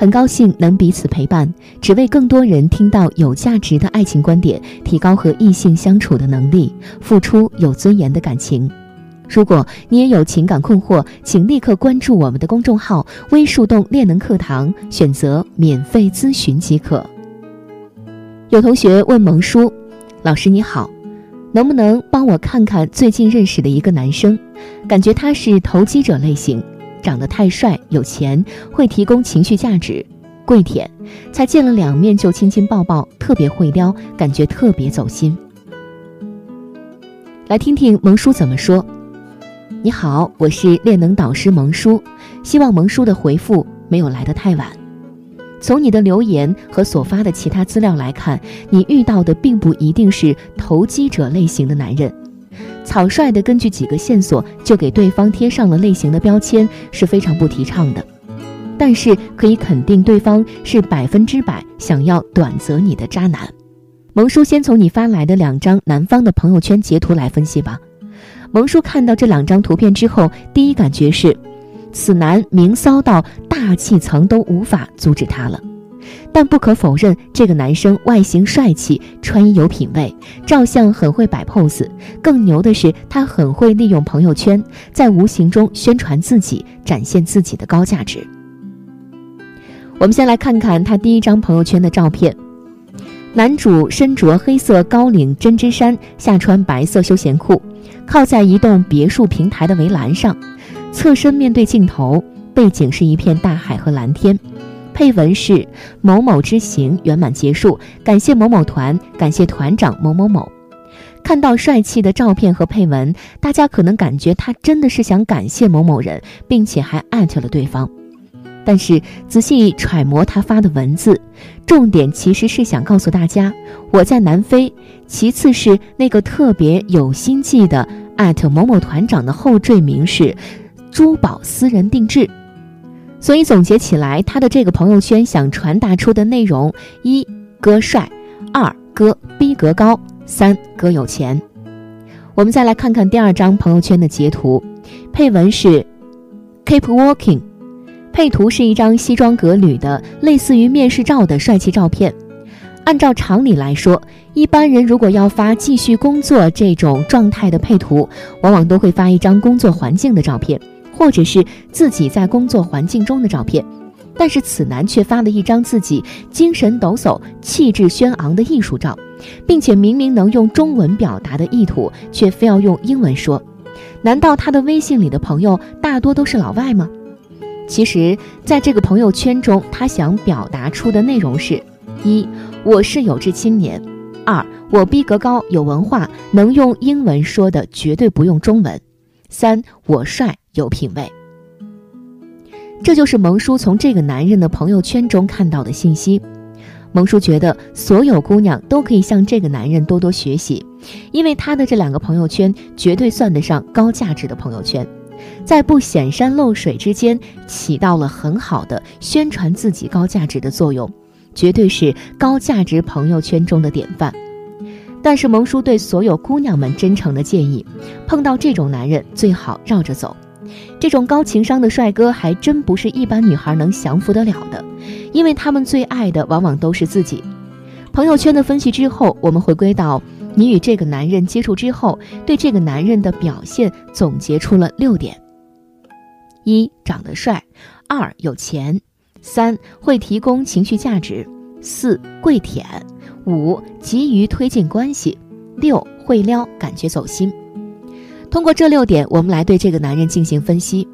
很高兴能彼此陪伴，只为更多人听到有价值的爱情观点，提高和异性相处的能力，付出有尊严的感情。如果你也有情感困惑，请立刻关注我们的公众号“微树洞恋能课堂”，选择免费咨询即可。有同学问萌叔：“老师你好，能不能帮我看看最近认识的一个男生？感觉他是投机者类型。”长得太帅，有钱，会提供情绪价值，跪舔，才见了两面就亲亲抱抱，特别会撩，感觉特别走心。来听听萌叔怎么说。你好，我是恋能导师萌叔，希望萌叔的回复没有来得太晚。从你的留言和所发的其他资料来看，你遇到的并不一定是投机者类型的男人。草率的根据几个线索就给对方贴上了类型的标签是非常不提倡的，但是可以肯定对方是百分之百想要短择你的渣男。萌叔先从你发来的两张男方的朋友圈截图来分析吧。萌叔看到这两张图片之后，第一感觉是，此男明骚到大气层都无法阻止他了。但不可否认，这个男生外形帅气，穿衣有品位，照相很会摆 pose。更牛的是，他很会利用朋友圈，在无形中宣传自己，展现自己的高价值。我们先来看看他第一张朋友圈的照片，男主身着黑色高领针织衫，下穿白色休闲裤，靠在一栋别墅平台的围栏上，侧身面对镜头，背景是一片大海和蓝天。配文是某某之行圆满结束，感谢某某团，感谢团长某某某。看到帅气的照片和配文，大家可能感觉他真的是想感谢某某人，并且还艾特了对方。但是仔细揣摩他发的文字，重点其实是想告诉大家我在南非。其次是那个特别有心计的艾特某某团长的后缀名是珠宝私人定制。所以总结起来，他的这个朋友圈想传达出的内容：一哥帅，二哥逼格高，三哥有钱。我们再来看看第二张朋友圈的截图，配文是 “keep walking”，配图是一张西装革履的类似于面试照的帅气照片。按照常理来说，一般人如果要发继续工作这种状态的配图，往往都会发一张工作环境的照片。或者是自己在工作环境中的照片，但是此男却发了一张自己精神抖擞、气质轩昂的艺术照，并且明明能用中文表达的意图，却非要用英文说。难道他的微信里的朋友大多都是老外吗？其实，在这个朋友圈中，他想表达出的内容是：一，我是有志青年；二，我逼格高、有文化，能用英文说的绝对不用中文；三，我帅。有品位，这就是萌叔从这个男人的朋友圈中看到的信息。萌叔觉得所有姑娘都可以向这个男人多多学习，因为他的这两个朋友圈绝对算得上高价值的朋友圈，在不显山露水之间起到了很好的宣传自己高价值的作用，绝对是高价值朋友圈中的典范。但是萌叔对所有姑娘们真诚的建议：碰到这种男人最好绕着走。这种高情商的帅哥还真不是一般女孩能降服得了的，因为他们最爱的往往都是自己。朋友圈的分析之后，我们回归到你与这个男人接触之后，对这个男人的表现总结出了六点：一长得帅，二有钱，三会提供情绪价值，四跪舔，五急于推进关系，六会撩，感觉走心。通过这六点，我们来对这个男人进行分析。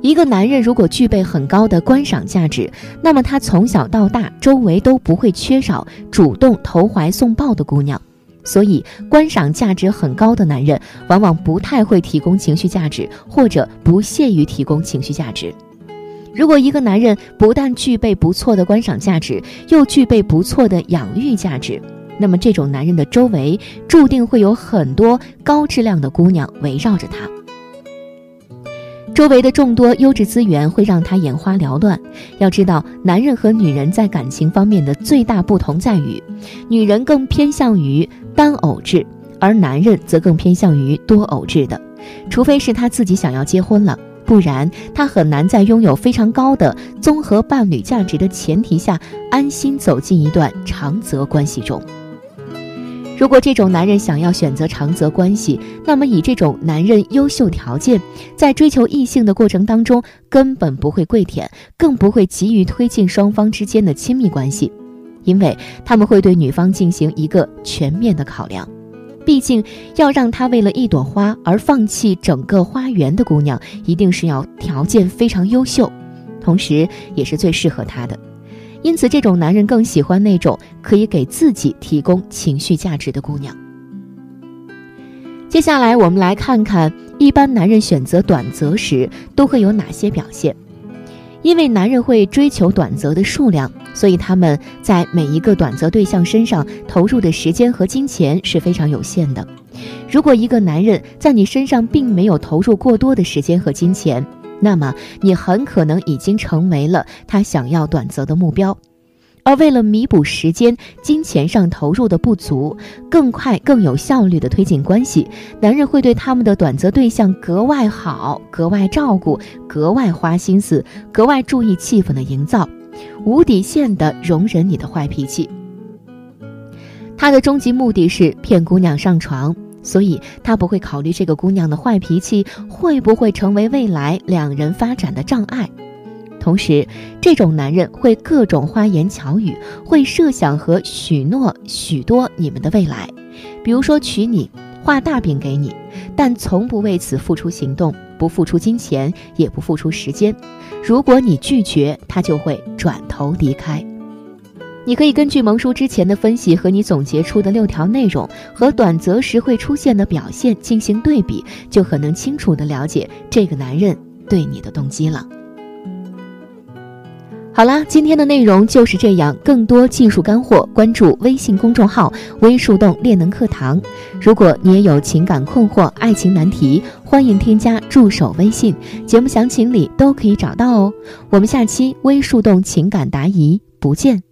一个男人如果具备很高的观赏价值，那么他从小到大周围都不会缺少主动投怀送抱的姑娘。所以，观赏价值很高的男人往往不太会提供情绪价值，或者不屑于提供情绪价值。如果一个男人不但具备不错的观赏价值，又具备不错的养育价值，那么这种男人的周围注定会有很多高质量的姑娘围绕着他。周围的众多优质资源会让他眼花缭乱。要知道，男人和女人在感情方面的最大不同在于，女人更偏向于单偶制，而男人则更偏向于多偶制的。除非是他自己想要结婚了，不然他很难在拥有非常高的综合伴侣价值的前提下，安心走进一段长则关系中。如果这种男人想要选择长则关系，那么以这种男人优秀条件，在追求异性的过程当中，根本不会跪舔，更不会急于推进双方之间的亲密关系，因为他们会对女方进行一个全面的考量。毕竟，要让他为了一朵花而放弃整个花园的姑娘，一定是要条件非常优秀，同时也是最适合他的。因此，这种男人更喜欢那种可以给自己提供情绪价值的姑娘。接下来，我们来看看一般男人选择短则时都会有哪些表现。因为男人会追求短则的数量，所以他们在每一个短则对象身上投入的时间和金钱是非常有限的。如果一个男人在你身上并没有投入过多的时间和金钱，那么，你很可能已经成为了他想要短则的目标，而为了弥补时间、金钱上投入的不足，更快、更有效率的推进关系，男人会对他们的短则对象格外好、格外照顾、格外花心思、格外注意气氛的营造，无底线的容忍你的坏脾气。他的终极目的是骗姑娘上床。所以他不会考虑这个姑娘的坏脾气会不会成为未来两人发展的障碍，同时，这种男人会各种花言巧语，会设想和许诺许多你们的未来，比如说娶你，画大饼给你，但从不为此付出行动，不付出金钱，也不付出时间。如果你拒绝，他就会转头离开。你可以根据蒙叔之前的分析和你总结出的六条内容和短则时会出现的表现进行对比，就很能清楚的了解这个男人对你的动机了。好啦，今天的内容就是这样。更多技术干货，关注微信公众号“微树洞练能课堂”。如果你也有情感困惑、爱情难题，欢迎添加助手微信，节目详情里都可以找到哦。我们下期微树洞情感答疑不见。